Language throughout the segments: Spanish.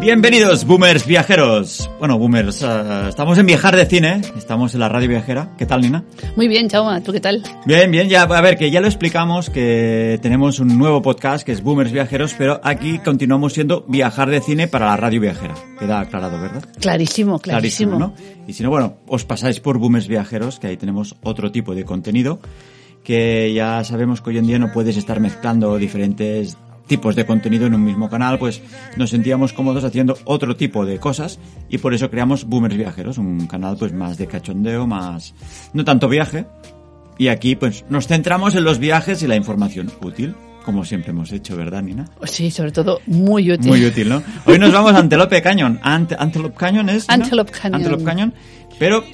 Bienvenidos, boomers viajeros. Bueno, boomers, uh, estamos en Viajar de Cine, estamos en la radio viajera. ¿Qué tal, Nina? Muy bien, Chauma, ¿tú qué tal? Bien, bien, ya, a ver, que ya lo explicamos, que tenemos un nuevo podcast que es Boomers Viajeros, pero aquí continuamos siendo Viajar de Cine para la radio viajera. Queda aclarado, ¿verdad? Clarísimo, clarísimo. clarísimo ¿no? Y si no, bueno, os pasáis por Boomers Viajeros, que ahí tenemos otro tipo de contenido que ya sabemos que hoy en día no puedes estar mezclando diferentes tipos de contenido en un mismo canal, pues nos sentíamos cómodos haciendo otro tipo de cosas y por eso creamos Boomers Viajeros, un canal pues más de cachondeo, más no tanto viaje. Y aquí pues nos centramos en los viajes y la información útil, como siempre hemos hecho, ¿verdad, Nina? Sí, sobre todo muy útil. Muy útil, ¿no? Hoy nos vamos a Antelope Canyon. Ante Antelope Canyon es... Antelope Canyon. Antelope Canyon. Pero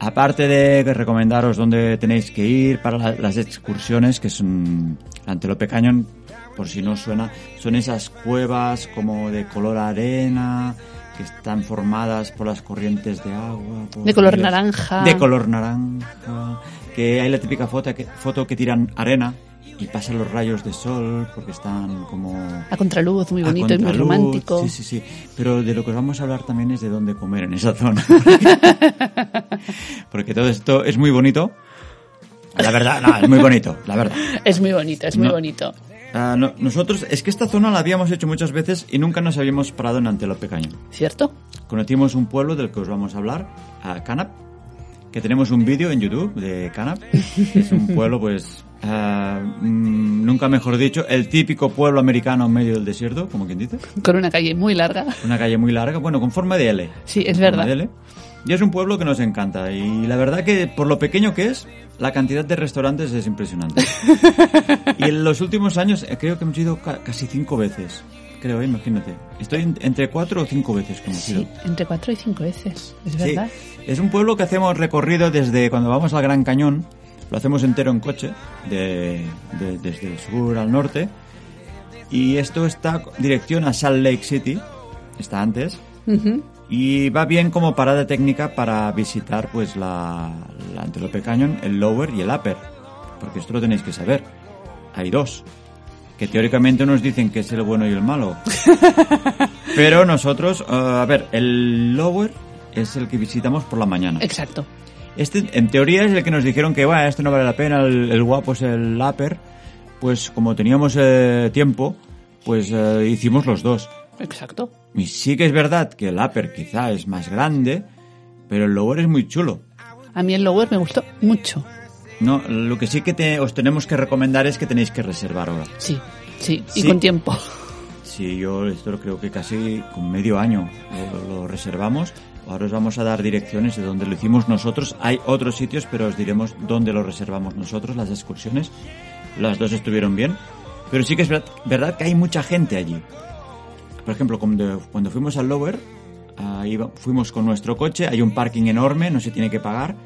aparte de recomendaros dónde tenéis que ir para la, las excursiones, que son Antelope Canyon, por si no suena, son esas cuevas como de color arena que están formadas por las corrientes de agua. De color naranja. De color naranja. Que hay la típica foto que, foto que tiran arena y pasan los rayos de sol porque están como... A contraluz, muy bonito y muy romántico. Sí, sí, sí. Pero de lo que os vamos a hablar también es de dónde comer en esa zona. porque todo esto es muy bonito. La verdad, no, es muy bonito, la verdad. Es muy bonito, es muy No. bonito. Ah, no, nosotros, es que esta zona la habíamos hecho muchas veces y nunca nos habíamos parado en Antelope Canyon. ¿Cierto? Conocimos un pueblo del que os vamos a hablar, a Canap, que tenemos un vídeo en YouTube de Canap. Es un pueblo, pues, mm, nunca mejor dicho, el típico pueblo americano en medio del desierto, como quien dice. Con una calle muy larga. Una calle muy larga, bueno, con forma de L. Sí, es verdad. de L. Y es un pueblo que nos encanta. Y la verdad que por lo pequeño que es, la cantidad de restaurantes es impresionante. y en los últimos años eh, creo que hemos ido ca- casi cinco veces. Creo, eh, imagínate. Estoy en- entre cuatro o cinco veces que hemos ido. Sí, entre cuatro y cinco veces. Es Sí, verdad. es un pueblo que hacemos recorrido desde cuando vamos al Gran Cañón, lo hacemos entero en coche, de, de- desde el sur al norte, y esto está dirección a Salt Lake City, está antes. Y va bien como parada técnica para visitar pues la, la Antelope Canyon, el Lower y el Upper, porque esto lo tenéis que saber, hay dos, que teóricamente nos dicen que es el bueno y el malo, pero nosotros, eh, a ver, el Lower es el que visitamos por la mañana. Exacto. Este, en teoría, es el que nos dijeron que, bueno, este no vale la pena, el, el guapo es el upper. Pues como teníamos eh, tiempo, pues eh, hicimos los dos. Exacto. Y sí que es verdad que el upper quizá es más grande, pero el lower es muy chulo. A mí el lower me gustó mucho. No, lo que sí que te- os tenemos que recomendar es que tenéis que reservar ahora. Sí, sí. Y Sí. con tiempo. Sí, yo esto lo creo que casi con medio año lo, lo reservamos. Ahora os vamos a dar direcciones de donde lo hicimos nosotros. Hay otros sitios, pero os diremos dónde lo reservamos nosotros, las excursiones. Las dos estuvieron bien. Pero sí que es verdad, verdad que hay mucha gente allí. Por ejemplo, cuando, cuando fuimos al Lower, ahí fuimos con nuestro coche, hay un parking enorme, no se tiene que pagar.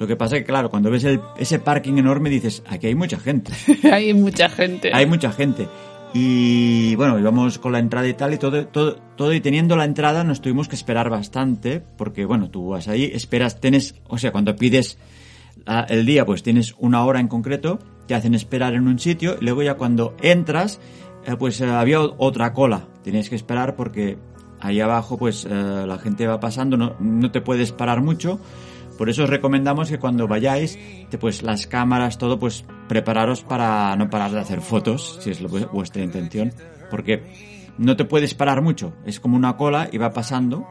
Lo que pasa es que, claro, cuando ves el- ese parking enorme dices, aquí hay mucha gente. Hay mucha gente. Hay mucha gente. Y bueno, íbamos con la entrada y tal, y todo, todo, todo, y teniendo la entrada nos tuvimos que esperar bastante, porque bueno, tú vas ahí, esperas, tienes, o sea, cuando pides ah, el día, pues tienes una hora en concreto, te hacen esperar en un sitio, y luego ya cuando entras, eh, pues eh, había otra cola, tienes que esperar porque ahí abajo, pues eh, la gente va pasando, no, no te puedes parar mucho, por eso os recomendamos que cuando vayáis, pues las cámaras, todo, pues prepararos para no parar de hacer fotos, si es vuestra intención, porque no te puedes parar mucho, es como una cola y va pasando.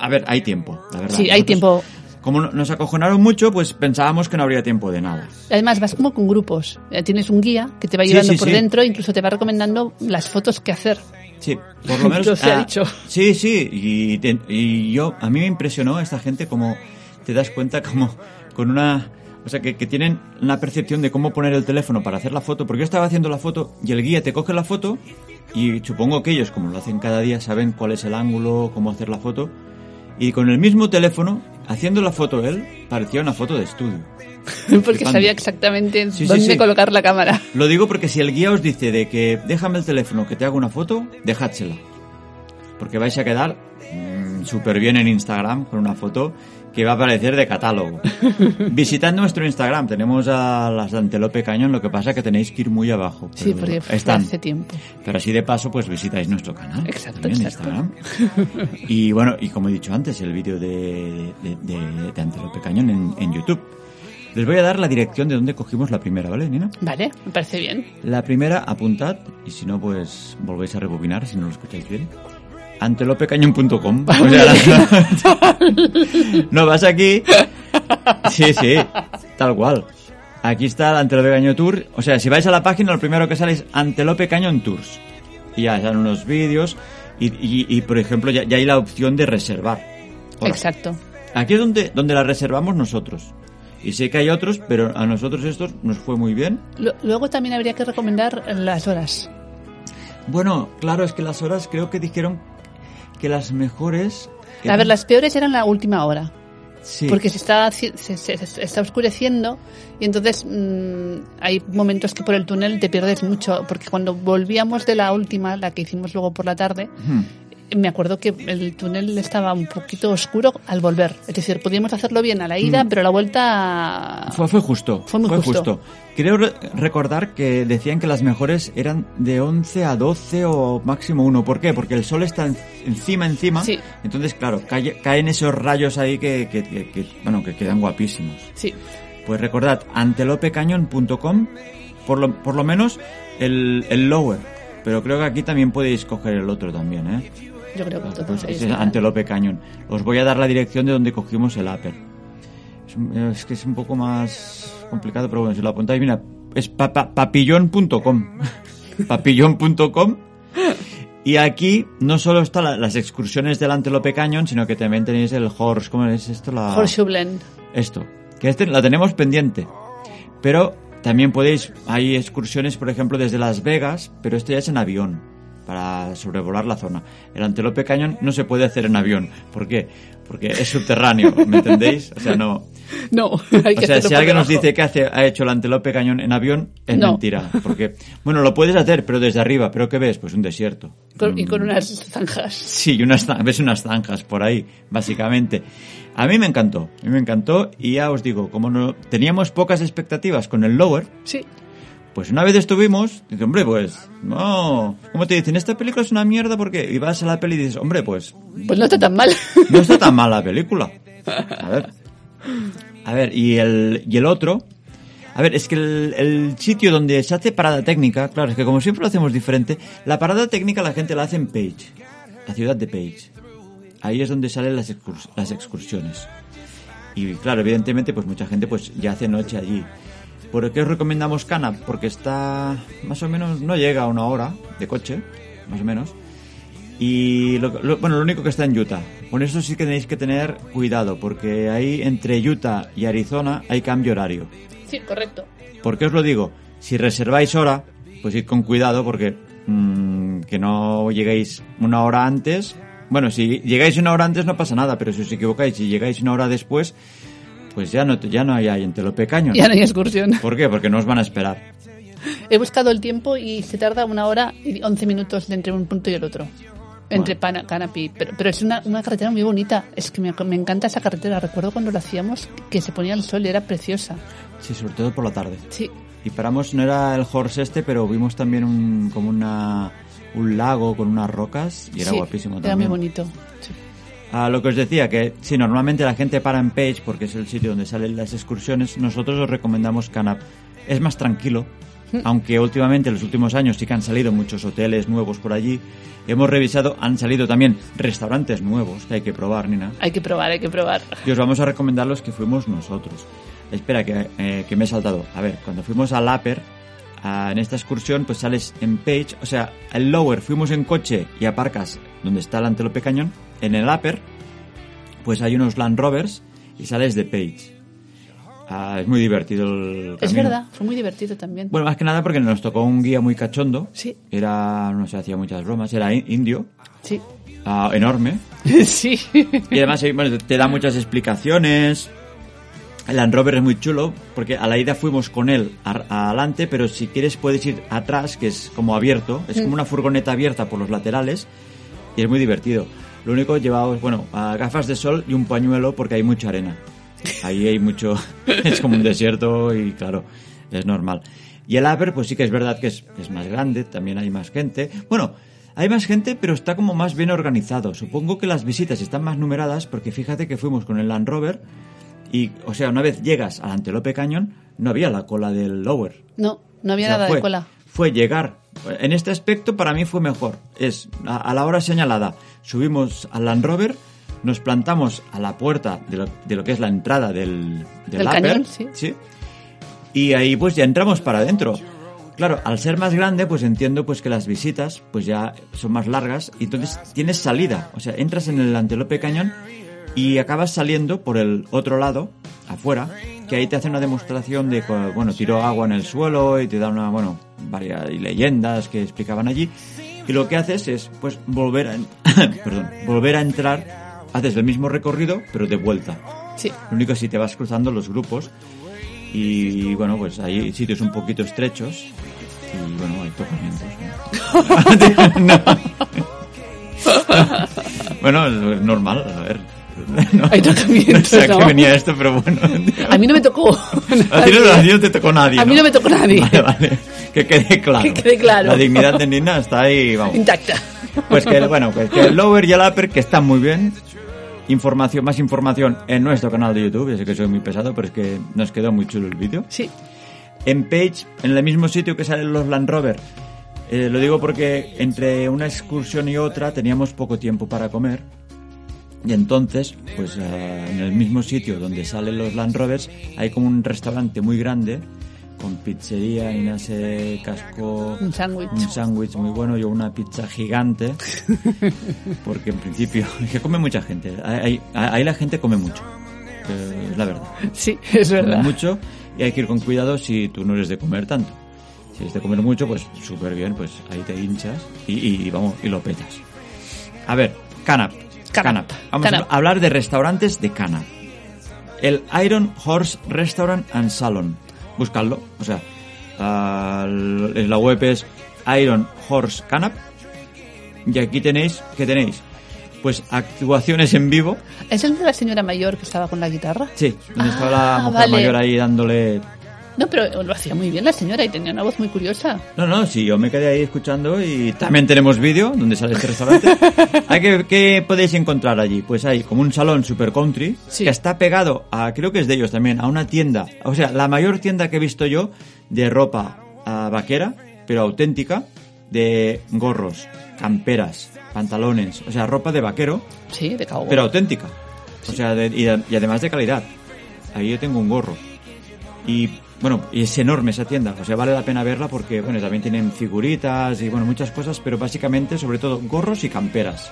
A ver, hay tiempo, la verdad. Sí, hay Nosotros, tiempo. Como no- nos acojonaron mucho, pues pensábamos que no habría tiempo de nada. Además, vas como con grupos. Eh, Tienes un guía que te va Sí, llevando sí, por sí. dentro, incluso te va recomendando las fotos que hacer. Sí, por lo menos. Se ha ah, dicho. Sí, sí, y, te- y yo, a mí me impresionó esta gente como te das cuenta como con una, o sea, que, que tienen una percepción de cómo poner el teléfono para hacer la foto, porque yo estaba haciendo la foto y el guía te coge la foto y supongo que ellos, como lo hacen cada día, saben cuál es el ángulo, cómo hacer la foto, y con el mismo teléfono, haciendo la foto él, parecía una foto de estudio. Porque sabía exactamente Sí, dónde sí. colocar la cámara. Lo digo porque si el guía os dice de que déjame el teléfono que te haga una foto, dejádsela. Porque vais a quedar mm, súper bien en Instagram con una foto que va a aparecer de catálogo. Visitad nuestro Instagram, tenemos a las de Antelope Cañón, lo que pasa que tenéis que ir muy abajo. Sí, porque están. hace tiempo. Pero así de paso, pues visitáis nuestro canal. Exacto. Instagram. Y bueno, y como he dicho antes, el vídeo de, de, de- de Antelope Cañón en, en YouTube. Les voy a dar la dirección de donde cogimos la primera, ¿vale, Nina? Vale, me parece bien. La primera, apuntad, y si no, pues volvéis a rebobinar si no lo escucháis bien. Antelopecañón.com. O sea, la- no vas aquí. Sí, sí, tal cual. Aquí está el Antelope Cañón Tour. O sea, si vais a la página, lo primero que sale es Antelope Cañón Tours. Y ya salen unos vídeos. Y, y- y, por ejemplo, ya, ya hay la opción de reservar. Hola. Exacto. Aquí es donde, donde la reservamos nosotros. Y sé que hay otros, pero a nosotros estos nos fue muy bien. Luego también habría que recomendar las horas. Bueno, claro, es que las horas creo que dijeron que las mejores... A ver, las peores eran la última hora. Sí. Porque se está, se, se- se está oscureciendo y entonces mm, hay momentos que por el túnel te pierdes mucho. Porque cuando volvíamos de la última, la que hicimos luego por la tarde, Hmm. Me acuerdo que el túnel estaba un poquito oscuro al volver. Es decir, podíamos hacerlo bien a la ida, pero a la vuelta... Fue, fue justo. Fue muy justo. Creo re- recordar que decían que las mejores eran de 11 a 12 o máximo 1. ¿Por qué? Porque el sol está en- encima, encima. Sí. Entonces, claro, cae- caen esos rayos ahí que, que- que- que, bueno, que quedan guapísimos. Sí, Pues recordad, antelopecañón.com, por lo, por lo menos el, el lower. Pero creo que aquí también podéis coger el otro también, ¿eh? Yo creo que ellos es. Antelope Cañón. Os voy a dar la dirección de donde cogimos el upper. Es, es que es un poco más complicado, pero bueno, si lo apuntáis, mira, es pa- pa- papillón.com. papillón.com. Y aquí no solo están la- las excursiones del Antelope Cañón, sino que también tenéis el horse, ¿cómo es esto? La, Horseshoe Blend. esto, que este la tenemos pendiente. Pero también podéis, hay excursiones, por ejemplo, desde Las Vegas, pero esto ya es en avión, para sobrevolar la zona. El Antelope Cañón no se puede hacer en avión. ¿Por qué? Porque es subterráneo, ¿me entendéis? O sea, no. No, hay O que sea, hacerlo si alguien nos dice que hace, ha hecho el Antelope Cañón en avión, es No. mentira. Porque, bueno, lo puedes hacer, pero desde arriba. ¿Pero qué ves? Pues un desierto. Con- y con unas zanjas. Sí, y unas, ves unas zanjas por ahí, básicamente. A mí me encantó, a mí me encantó y ya os digo, como no teníamos pocas expectativas con el Lower, Sí, pues una vez estuvimos, dice, hombre, pues, no, ¿cómo te dicen? Esta película es una mierda porque y vas a la peli y dices, hombre, pues, pues no está tan mal. no está tan mal la película. A ver, a ver, y el, y el otro, a ver, es que el, el sitio donde se hace parada técnica, claro, es que como siempre lo hacemos diferente, la parada técnica la gente la hace en Page, la ciudad de Page. Ahí es donde salen las, excurs- las excursiones. Y claro, evidentemente, pues mucha gente pues ya hace noche allí. ¿Por qué os recomendamos Cana? Porque está más o menos, no llega a una hora de coche, más o menos. Y lo, lo- bueno, lo único que está en Utah. Con eso sí que tenéis que tener cuidado, porque ahí entre Utah y Arizona hay cambio horario. Sí, correcto. ¿Por qué os lo digo? Si reserváis hora, pues id con cuidado porque mm, que no lleguéis una hora antes. Bueno, si llegáis una hora antes no pasa nada, pero si os equivocáis y llegáis una hora después, pues ya no, ya no hay ahí en Telope Cañón. Ya no hay excursión. ¿Por qué? Porque no os van a esperar. He buscado el tiempo y se tarda una hora y 11 minutos entre un punto y el otro. Entre Pana, Canopy. Pero, pero es una, una carretera muy bonita. Es que me, me encanta esa carretera. Recuerdo cuando lo hacíamos que se ponía el sol y era preciosa. Sí, sobre todo por la tarde. Sí, Y paramos, no era el horse este, pero vimos también un, como una, un lago con unas rocas y era sí, guapísimo Era también. muy bonito. A lo que os decía, que si normalmente la gente para en Page porque es el sitio donde salen las excursiones, nosotros os recomendamos Canap. Es más tranquilo, aunque últimamente en los últimos años sí que han salido muchos hoteles nuevos por allí. Hemos revisado, han salido también restaurantes nuevos que hay que probar, Nina. Hay que probar, hay que probar. Y os vamos a recomendar los que fuimos nosotros. Espera, que, eh, que me he saltado. A ver, cuando fuimos al Upper, en esta excursión, pues sales en Page, o sea, el Lower fuimos en coche y aparcas donde está el Antelope Cañón. En el Upper, pues hay unos Land Rovers y sales de Page. Ah, es muy divertido el Es camino. verdad, fue muy divertido también. Bueno, más que nada porque nos tocó un guía muy cachondo. Sí. Era, no sé, hacía muchas bromas. Era in- indio, Sí. ah, enorme. sí. Y además eh, bueno, te da muchas explicaciones. El Land Rover es muy chulo porque a la ida fuimos con él adelante, pero si quieres puedes ir atrás, que es como abierto, es como una furgoneta abierta por los laterales y es muy divertido. Lo único llevaos, bueno, a gafas de sol y un pañuelo porque hay mucha arena. Ahí hay mucho, es como un desierto y claro, es normal. Y el upper, pues sí que es verdad que es, es más grande, también hay más gente. Bueno, hay más gente, pero está como más bien organizado. Supongo que las visitas están más numeradas porque fíjate que fuimos con el Land Rover y, o sea, una vez llegas al Antelope Canyon, no había la cola del Lower. No, no había O sea, nada fue, de cola. Fue llegar. En este aspecto para mí fue mejor. Es a, a la hora señalada. Subimos al Land Rover, nos plantamos a la puerta de lo, de lo que es la entrada del, del, cañón, sí. Y ahí pues ya entramos para adentro. Claro, al ser más grande, pues entiendo pues que las visitas pues ya son más largas y entonces tienes salida. O sea, entras en el Antelope Cañón y acabas saliendo por el otro lado, afuera, que ahí te hace una demostración de, bueno, tiró agua en el suelo y te da una, bueno, varias leyendas que explicaban allí. Y lo que haces es, pues, volver a, perdón, volver a entrar, haces el mismo recorrido, pero de vuelta. Sí. Lo único es si te vas cruzando los grupos y, bueno, pues hay sitios un poquito estrechos y, bueno, hay tocamientos. ¿no? No. bueno, es normal, a ver. No, Hay No sé a qué venía esto, pero bueno. A mí no me tocó. A ti no, a ti no te tocó nadie. A mí no me tocó nadie. Vale, vale. Que quede claro. Que quede claro. La dignidad de Nina está ahí, vamos. Intacta. Pues que, bueno, pues que el lower y el upper, que están muy bien. Información, más información en nuestro canal de YouTube. Ya sé que soy muy pesado, pero es que nos quedó muy chulo el vídeo. Sí. En Page, en el mismo sitio que salen los Land Rover. Eh, lo digo porque entre una excursión y otra teníamos poco tiempo para comer. Y entonces, pues eh, en el mismo sitio donde salen los Land Rovers, hay como un restaurante muy grande con pizzería y no sé, casco. Un sándwich. Un sándwich muy bueno y una pizza gigante. Porque en principio, que come mucha gente. Ahí, ahí- la gente come mucho. eh, Es la verdad. Sí, es Come verdad. mucho y hay que ir con cuidado si tú no eres de comer tanto. Si eres de comer mucho, pues súper bien, pues ahí te hinchas y vamos, y lo petas. A ver, Canap. Canap. Vamos Canap. a hablar de restaurantes de Canap. El Iron Horse Restaurant and Salon. Buscadlo. O sea, l- la web es Iron Horse Canap. Y aquí tenéis, ¿qué tenéis? Pues actuaciones en vivo. ¿Es el de la señora mayor que estaba con la guitarra? Sí, donde estaba la Ah, mujer vale. mayor ahí dándole No, pero lo hacía muy bien la señora y tenía una voz muy curiosa. No, no, sí, yo me quedé ahí escuchando y también tenemos vídeo donde sale este restaurante. ¿Hay que, ¿Qué podéis encontrar allí? Pues hay como un salón super country Sí. que está pegado a, creo que es de ellos también, a una tienda. O sea, la mayor tienda que he visto yo de ropa ah, vaquera, pero auténtica, de gorros, camperas, pantalones, o sea, ropa de vaquero, Sí, de cowboy. pero auténtica. O sea, de- y, y además de calidad. Ahí yo tengo un gorro. Y bueno, y es enorme esa tienda. O sea, vale la pena verla porque, bueno, también tienen figuritas y, bueno, muchas cosas, pero básicamente, sobre todo, gorros y camperas.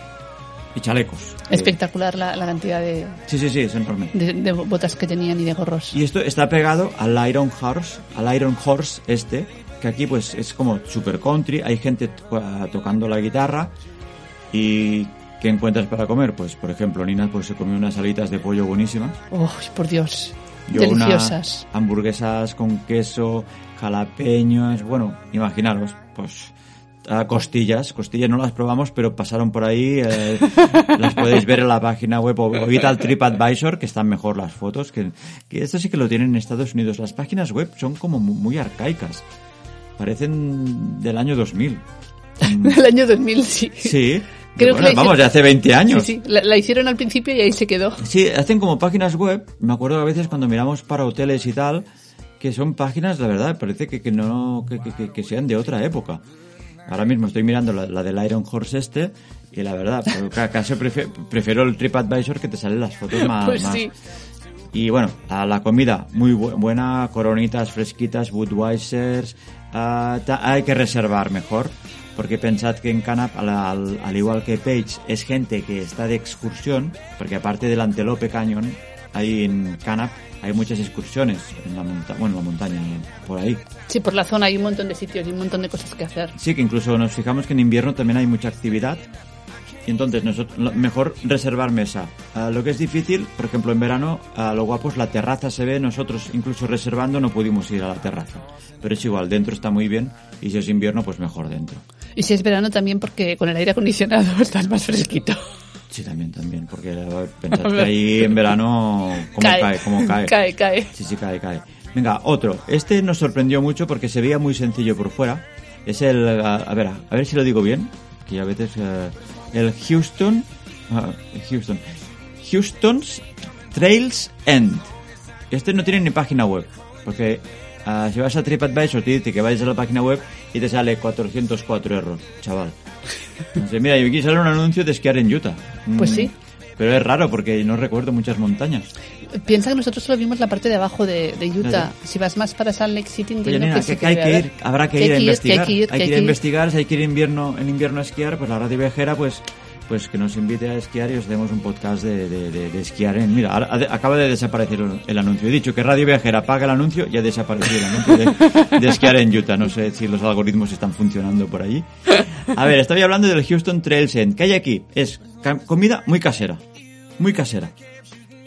Y chalecos. Eh, Espectacular la, la cantidad de, Sí, sí, sí, es enorme. de- de botas que tenían y de gorros. Y esto está pegado al Iron Horse, al Iron Horse este, que aquí pues es como super country, hay gente to- tocando la guitarra y ¿qué encuentras para comer? Pues por ejemplo, Nina pues se comió unas alitas de pollo buenísimas. ¡Oh, por Dios! Yo Deliciosas. hamburguesas con queso, jalapeños, bueno, imaginaros, pues costillas, costillas no las probamos, pero pasaron por ahí, eh, las podéis ver en la página web o, o id al TripAdvisor, que están mejor las fotos, que, que esto sí que lo tienen en Estados Unidos. Las páginas web son como mu- muy arcaicas, parecen del año 2000. Mm, Del año 2000, sí. Sí, Creo Bueno, que la vamos, de hicieron- hace 20 años. Sí, sí. La, la hicieron al principio y ahí se quedó. Sí, hacen como páginas web. Me acuerdo a veces cuando miramos para hoteles y tal, que son páginas, la verdad, parece que, que no que, que- que- sean de otra época. Ahora mismo estoy mirando la, la del Iron Horse este y la verdad, pero ca- casi prefe- prefiero el TripAdvisor que te salen las fotos más. Pues más- sí. Y bueno, a la comida muy bu- buena, coronitas fresquitas, Budweisers. ta- hay que reservar mejor, porque pensad que en Canap, al, al- al igual que Page, es gente que está de excursión, porque aparte del Antelope Canyon, ahí en Canap hay muchas excursiones en la montaña, bueno, en la montaña, por ahí. Sí, por la zona hay un montón de sitios y un montón de cosas que hacer. Sí, que incluso nos fijamos que en invierno también hay mucha actividad. Y entonces, nosotros, mejor reservar mesa. Ah, lo que es difícil, por ejemplo, en verano, a lo guapo es la terraza se ve. Nosotros, incluso reservando, no pudimos ir a la terraza. Pero es igual, dentro está muy bien. Y si es invierno, pues mejor dentro. Y si es verano también porque con el aire acondicionado estás más fresquito. Sí, también, también, porque pensad que ahí en verano, ¿cómo cae? Cae. ¿Cómo cae? Cae, cae. Sí, sí, cae, cae. Venga, otro. Este nos sorprendió mucho porque se veía muy sencillo por fuera. Es el, a, a ver, a ver si lo digo bien, que a veces eh, el Houston, ah, Houston, Houston's Trails End. Este no tiene ni página web, porque ah, si vas a TripAdvisor te dice que vayas a la página web y te sale 404 error, chaval. Entonces, mira, y aquí sale un anuncio de esquiar en Utah. Pues Mm, sí. Pero es raro porque no recuerdo muchas montañas. Piensa que nosotros solo vimos la parte de abajo de, de Utah. Si vas más para Salt Lake City, Oye, entiendo nena, que sí que hay que ir, habrá que, ir a investigar. hay que ir, a investigar, si hay que ir invierno, en invierno a esquiar, pues la radio viajera, pues, pues que nos invite a esquiar y os demos un podcast de, de, de- de esquiar. En, mira, acaba de desaparecer el anuncio. He dicho que Radio Viajera paga el anuncio y ha desaparecido el anuncio de, esquiar en Utah. No sé si los algoritmos están funcionando por allí. A ver, estaba hablando del Houston Trails End. ¿Qué hay aquí? Es comida muy casera. Muy casera.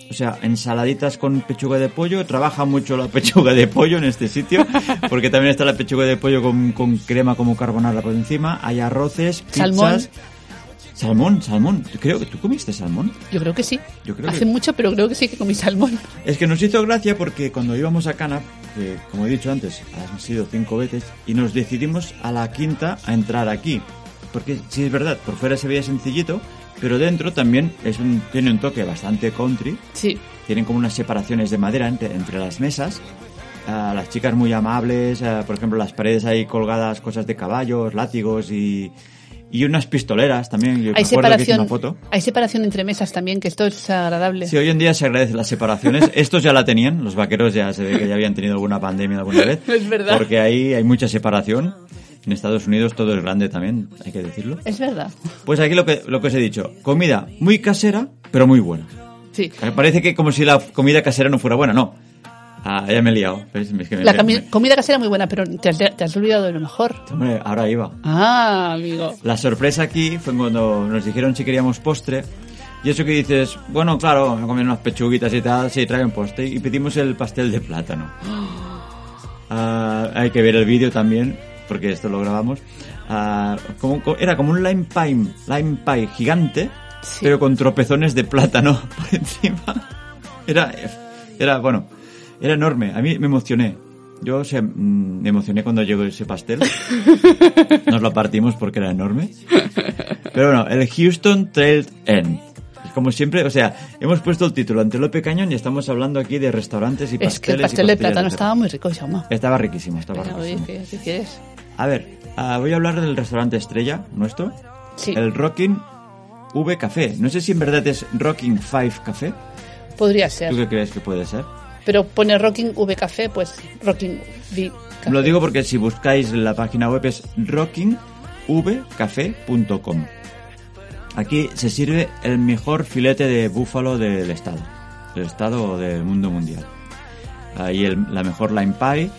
O sea, ensaladitas con pechuga de pollo. Trabaja mucho la pechuga de pollo en este sitio. Porque también está la pechuga de pollo con, con crema como carbonara por encima. Hay arroces, pizzas. Salmón. Salmón, salmón. Creo que tú comiste salmón. Yo creo que sí. Yo creo Hace que- mucho, pero creo que sí que comí salmón. Es que nos hizo gracia porque cuando íbamos a Cana, que como he dicho antes, han sido cinco veces, y nos decidimos a la quinta a entrar aquí. Porque sí es verdad, por fuera se veía sencillito, pero dentro también es un, tiene un toque bastante country. Sí. Tienen como unas separaciones de madera entre, entre las mesas. Ah, las chicas muy amables, ah, por ejemplo, las paredes hay colgadas cosas de caballos, látigos y, y unas pistoleras también. Yo Hay separación, una foto. hay separación entre mesas también, que esto es agradable. Sí, hoy en día se agradecen las separaciones. Estos ya la tenían, los vaqueros ya se ve que ya habían tenido alguna pandemia alguna vez. Es verdad. Porque ahí hay mucha separación. En Estados Unidos todo es grande también, hay que decirlo. Es verdad. Pues aquí lo que, lo que os he dicho, comida muy casera, pero muy buena. Sí. Parece que como si la comida casera no fuera buena, no. Ah, ya me he liado. Es que me- La comi- me- comida casera muy buena, pero te has, te has olvidado de lo mejor. Hombre, ahora iba. Ah, amigo. La sorpresa aquí fue cuando nos dijeron si queríamos postre. Y eso que dices, bueno, claro, vamos a comer unas pechuguitas y tal, sí, traen postre. Y pedimos el pastel de plátano. Ah, hay que ver el vídeo también, porque esto lo grabamos. Como, co- era como un lime pie, lime pie gigante, Sí. pero con tropezones de plátano por encima. Era, era, bueno, era enorme. A mí me emocioné. Yo o sea, mm, me emocioné cuando llegó ese pastel. Nos lo partimos porque era enorme. Pero bueno, el Houston Trail End. Es Como siempre, o sea, hemos puesto el título Antelope Cañón y estamos hablando aquí de restaurantes y pasteles. Es que el pastel de plátano estaba muy rico, Jaume. Estaba riquísimo, estaba Venga, oye, riquísimo. ¿qué, qué quieres? A ver, ah, voy a hablar del restaurante estrella nuestro. Sí. El Rocking V Café. No sé si en verdad es Rocking Five Café. Podría ¿Tú ser. qué crees que puede ser? Pero pone Rocking V Café, pues Rocking V Café. Lo digo porque si buscáis la página web es rockingvcafé.com. Aquí se sirve el mejor filete de búfalo del estado, del estado o del mundo mundial. Hay el- la mejor lime pie,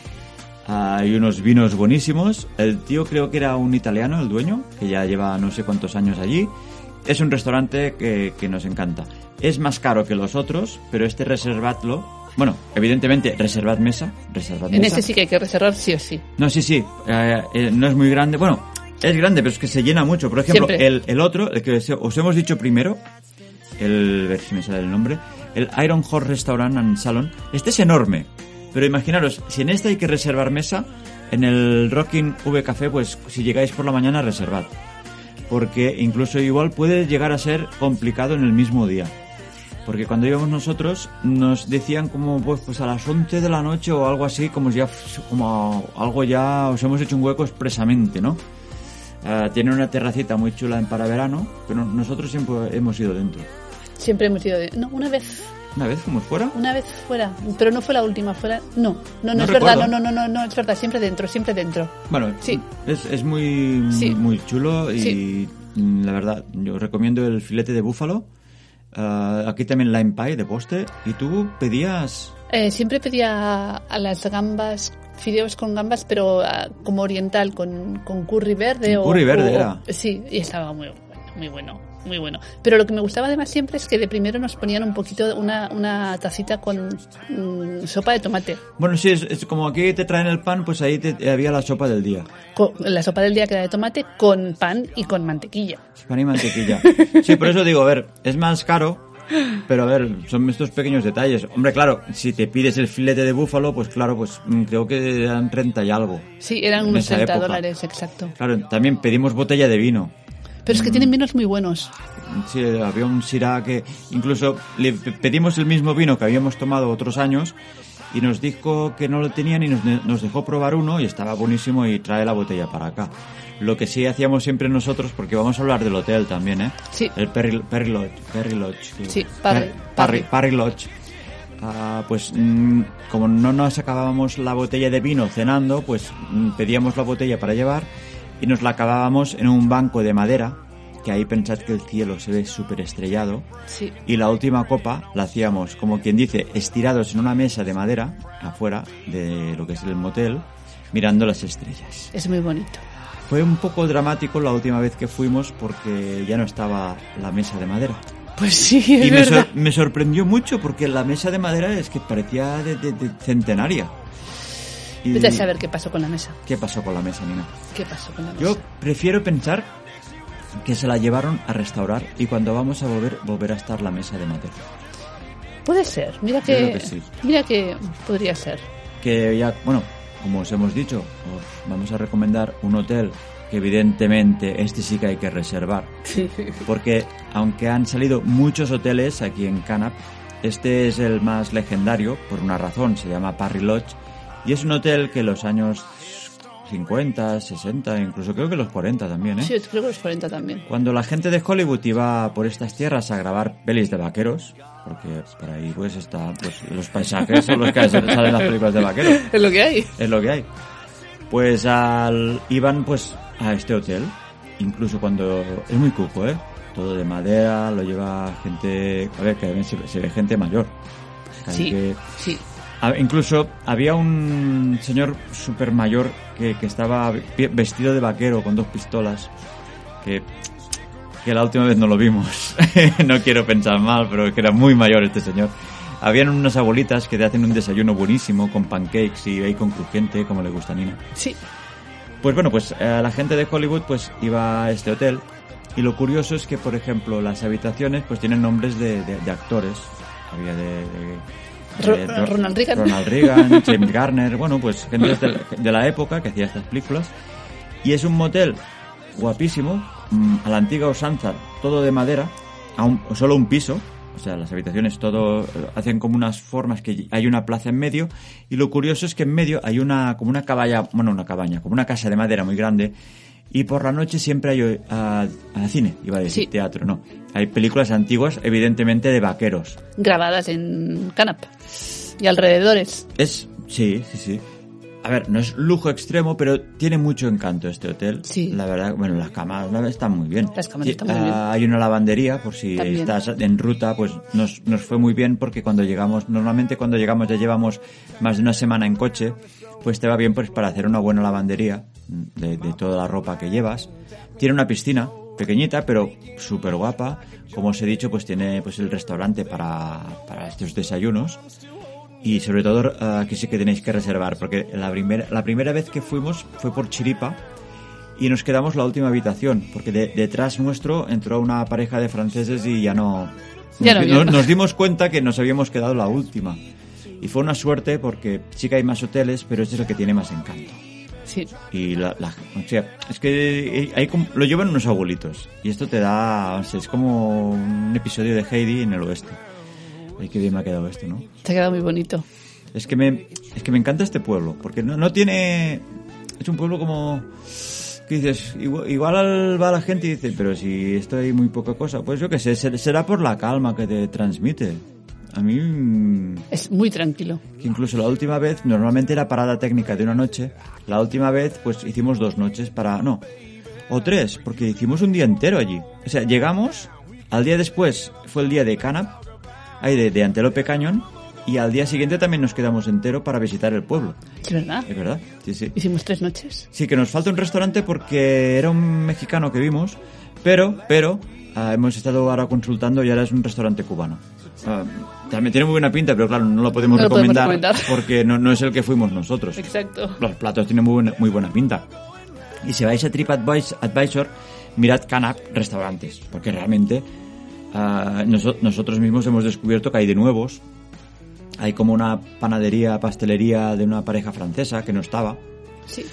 hay unos vinos buenísimos. El tío creo que era un italiano, el dueño, que ya lleva no sé cuántos años allí. Es un restaurante que, que nos encanta. Es más caro que los otros, pero este reservadlo. Bueno, evidentemente reservad mesa, reservad En mesa. ese sí que hay que reservar sí o sí. No, sí, sí. eh, eh, no es muy grande. Bueno, es grande, pero es que se llena mucho. Por ejemplo, el, el otro, el que os os hemos dicho primero, el, a ver si me sale el nombre, el Iron Horse Restaurant and Salon, este es enorme. Pero imaginaros, si en este hay que reservar mesa, en el Rocking V Café, pues si llegáis por la mañana, reservad. Porque incluso igual puede llegar a ser complicado en el mismo día. Porque cuando íbamos nosotros nos decían como pues, pues a las 11 de la noche o algo así, como ya como algo ya os hemos hecho un hueco expresamente, ¿no? Ah, tiene una terracita muy chula en para verano, pero nosotros siempre hemos ido dentro. Siempre hemos ido de... No, una vez, Una vez fuimos fuera. una vez fuera, pero no fue la última, fuera... No, no, no, No es verdad, recuerdo. no, no, no, no, no, es verdad, siempre dentro, siempre dentro. Bueno, Sí. es, es muy, Sí. muy chulo y Sí. la verdad, yo recomiendo el filete de búfalo. Ah, aquí también lime pie de postre. Y tú pedías... Eh, siempre pedía a las gambas, fideos con gambas, pero ah, como oriental, con, con curry verde. O, curry verde o- era. Sí, y estaba muy bueno, muy bueno. muy bueno. Pero lo que me gustaba además siempre es que de primero nos ponían un poquito, una, una tacita con mm, sopa de tomate. Bueno, sí, es, es como aquí te traen el pan, pues ahí te- había la sopa del día. Con- la sopa del día que era de tomate con pan y con mantequilla. Pan y mantequilla. Sí, por eso digo, a ver, es más caro, pero a ver, son estos pequeños detalles. Hombre, claro, si te pides el filete de búfalo, pues claro, pues mm, creo que eran 30 y algo. Sí, eran unos esa 30 época. dólares, exacto. Claro, también pedimos botella de vino. Pero es Mm. que tienen vinos muy buenos. Sí, había un Syrah que incluso le pe- pedimos el mismo vino que habíamos tomado otros años y nos dijo que no lo tenían y nos, nos dejó probar uno y estaba buenísimo y trae la botella para acá. Lo que sí hacíamos siempre nosotros, porque vamos a hablar del hotel también, ¿eh? Sí. El Perry, Perry Lodge. Perry Lodge Sí, Parry- Parry. Parry, Lodge. Ah, pues mm, como no nos acabábamos la botella de vino cenando, pues mm, pedíamos la botella para llevar y nos la acabábamos en un banco de madera, que ahí pensad que el cielo se ve súper estrellado, Sí. y la última copa la hacíamos, como quien dice, estirados en una mesa de madera, afuera de lo que es el motel, mirando las estrellas. Es muy bonito. Fue un poco dramático la última vez que fuimos porque ya no estaba la mesa de madera. Pues sí, es Y me, verdad. sor- me sorprendió mucho porque la mesa de madera es que parecía de, de- de centenaria. Y- Vete a saber qué pasó con la mesa. ¿Qué pasó con la mesa, Nina? ¿Qué pasó con la mesa? Yo prefiero pensar que se la llevaron a restaurar y cuando vamos a volver, volver a estar la mesa de madera. Puede ser. Mira que, que sí. mira que podría ser. Que ya, bueno, como os hemos dicho, os vamos a recomendar un hotel que evidentemente este sí que hay que reservar. Porque aunque han salido muchos hoteles aquí en Canap, este es el más legendario por una razón, se llama Parry Lodge y es un hotel que en los años 50, 60, incluso creo que los 40 también, ¿eh? Sí, creo que los 40 también. Cuando la gente de Hollywood iba por estas tierras a grabar pelis de vaqueros, porque por ahí pues está pues los paisajes son los que salen las películas de vaqueros, Es lo que hay. es lo que hay. Pues al, iban pues a este hotel, incluso cuando es muy cuco, ¿eh? Todo de madera, lo lleva gente, a ver, que también se, se ve gente mayor. Sí, que- sí. Ah, Incluso había un señor súper mayor que, que estaba vestido de vaquero con dos pistolas. Que, que la última vez no lo vimos. no quiero pensar mal, pero que era muy mayor este señor. Habían unas abuelitas que te hacen un desayuno buenísimo con pancakes y bacon crujiente, como le gusta a Nina. Sí. Pues bueno, pues eh, la gente de Hollywood pues iba a este hotel y lo curioso es que, por ejemplo, las habitaciones pues tienen nombres de, de- de actores. Había de... de- De- Ronald Reagan. Ronald Reagan, James Garner, bueno, pues gente de, de la época que hacía estas películas. Y es un motel guapísimo, mm, a la antigua usanza, todo de madera, a un- solo un piso, o sea, las habitaciones todo eh, hacen como unas formas que hay una plaza en medio y lo curioso es que en medio hay una como una cabaña, bueno, una cabaña, como una casa de madera muy grande y por la noche siempre hay a, a cine, iba a decir Sí. teatro, no. Hay películas antiguas, evidentemente de vaqueros. Grabadas en Canap. Y alrededores. Es sí, sí, sí. A ver, no es lujo extremo, pero tiene mucho encanto este hotel. Sí. La verdad, bueno, las camas están muy bien. Las camas Sí, están muy ah, bien. Hay una lavandería, por si También. estás en ruta, pues nos, nos fue muy bien porque cuando llegamos, normalmente cuando llegamos ya llevamos más de una semana en coche, pues te va bien pues para hacer una buena lavandería de, de toda la ropa que llevas. Tiene una piscina pequeñita, pero súper guapa. Como os he dicho, pues tiene pues el restaurante para, para estos desayunos. Y sobre todo eh, aquí sí que tenéis que reservar, porque la primera, la primera vez que fuimos fue por Chiripa y nos quedamos la última habitación, porque de- detrás nuestro entró una pareja de franceses y ya no... Ya nos, no, nos dimos cuenta que nos habíamos quedado la última. Y fue una suerte porque sí que hay más hoteles, pero este es el que tiene más encanto. Sí. Y la, la- o sea, es que hay como- lo llevan unos abuelitos. Y esto te da, o sea, es como un episodio de Heidi en el oeste. Ay, qué bien me ha quedado esto, ¿no? Te ha quedado muy bonito. Es que me, es que me encanta este pueblo, porque no, no tiene... Es un pueblo como... Que dices, igual, igual va la gente y dice, pero si esto hay muy poca cosa. Pues yo qué sé, ser- será por la calma que te transmite. A mí, mm, Es muy tranquilo. que incluso la última vez, normalmente era parada técnica de una noche, la última vez pues hicimos dos noches para... No, o tres, porque hicimos un día entero allí. O sea, llegamos, al día después fue el día de Canap, ahí de, de Antelope Cañón, y al día siguiente también nos quedamos entero para visitar el pueblo. Es verdad. Es verdad, sí, sí. Hicimos tres noches. Sí, que nos falta un restaurante porque era un mexicano que vimos, pero, pero, ah, hemos estado ahora consultando y ahora es un restaurante cubano. Ah, también tiene muy buena pinta, pero claro, no lo podemos, No lo podemos recomendar, porque no, no es el que fuimos nosotros. Exacto. Los platos tienen muy buena, muy buena pinta. Y si vais a TripAdvisor, mirad Canap restaurantes, porque realmente noso- nosotros mismos hemos descubierto que hay de nuevos. Hay como una panadería, pastelería de una pareja francesa que no estaba. Sí.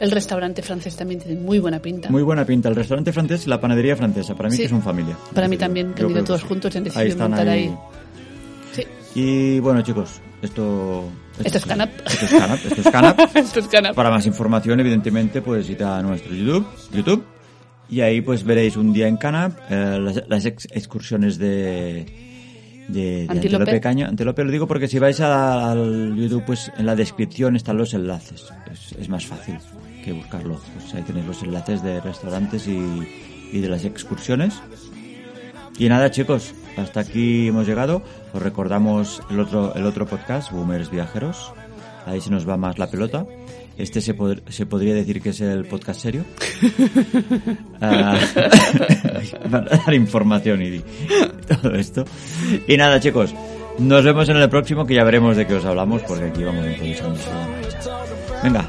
El restaurante francés también tiene muy buena pinta. Muy buena pinta. El restaurante francés y la panadería francesa. Para mí Sí. que son familia. Para mí también, que han ido todos sí. juntos y han Ahí decidido están montar ahí. ahí. Sí. Y bueno, chicos, esto... Esto es Canap. Esto es Canap. Esto es Canap. Esto es Canap. Para más información, evidentemente, pues id a nuestro YouTube, YouTube y ahí pues veréis un día en Canap eh, las, las ex- excursiones de, de, de Antílope. Antílope Caño. Antílope lo digo porque si vais a- al YouTube, pues en la descripción están los enlaces. Es, es más fácil que buscarlo. Pues ahí tenéis los enlaces de restaurantes y, y de las excursiones. Y nada, chicos, hasta aquí hemos llegado. Os recordamos el otro, el otro podcast, Boomers Viajeros. Ahí se nos va más la pelota. Este se, pod- se podría decir que es el podcast serio. Ah, para dar información y todo esto. Y nada, chicos, nos vemos en el próximo que ya veremos de qué os hablamos porque aquí vamos improvisando. Venga,